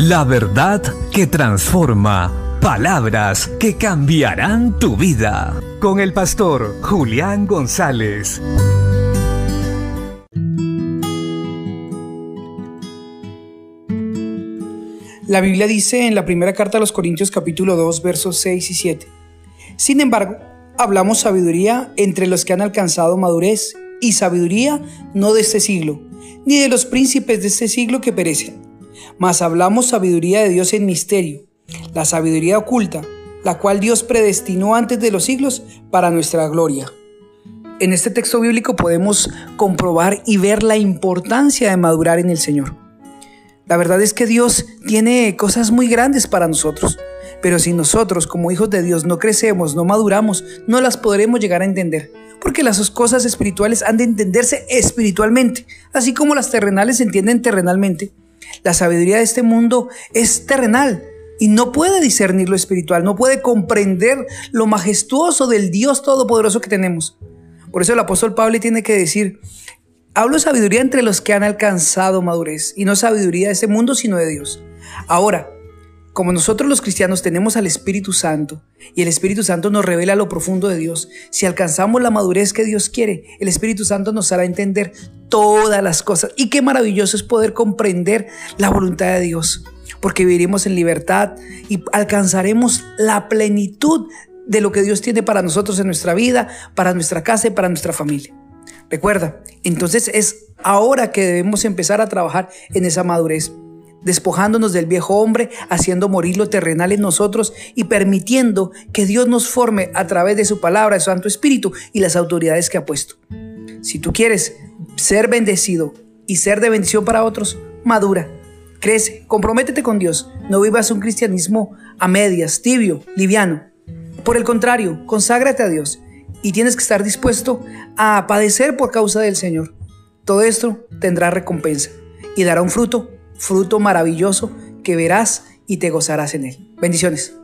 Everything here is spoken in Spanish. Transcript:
La verdad que transforma. Palabras que cambiarán tu vida. Con el pastor Julián González. La Biblia dice en la primera carta a los Corintios capítulo 2 versos 6 y 7. Sin embargo, hablamos sabiduría entre los que han alcanzado madurez y sabiduría no de este siglo, ni de los príncipes de este siglo que perecen, mas hablamos sabiduría de Dios en misterio, la sabiduría oculta, la cual Dios predestinó antes de los siglos para nuestra gloria. En este texto bíblico podemos comprobar y ver la importancia de madurar en el Señor. La verdad es que Dios tiene cosas muy grandes para nosotros, pero si nosotros como hijos de Dios no crecemos, no maduramos, no las podremos llegar a entender, porque las cosas espirituales han de entenderse espiritualmente, así como las terrenales se entienden terrenalmente. La sabiduría de este mundo es terrenal y no puede discernir lo espiritual, no puede comprender lo majestuoso del Dios Todopoderoso que tenemos. Por eso el apóstol Pablo tiene que decir, hablo sabiduría entre los que han alcanzado madurez y no sabiduría de este mundo, sino de Dios. Ahora, como nosotros los cristianos tenemos al Espíritu Santo y el Espíritu Santo nos revela lo profundo de Dios, si alcanzamos la madurez que Dios quiere, el Espíritu Santo nos hará entender todas las cosas. Y qué maravilloso es poder comprender la voluntad de Dios, porque viviremos en libertad y alcanzaremos la plenitud de lo que Dios tiene para nosotros en nuestra vida, para nuestra casa y para nuestra familia. Recuerda, entonces es ahora que debemos empezar a trabajar en esa madurez despojándonos del viejo hombre, haciendo morir lo terrenal en nosotros y permitiendo que Dios nos forme a través de su palabra, de su Santo Espíritu y las autoridades que ha puesto. Si tú quieres ser bendecido y ser de bendición para otros, madura, crece, comprométete con Dios, no vivas un cristianismo a medias, tibio, liviano. Por el contrario, conságrate a Dios y tienes que estar dispuesto a padecer por causa del Señor. Todo esto tendrá recompensa y dará un fruto fruto maravilloso que verás y te gozarás en él. Bendiciones.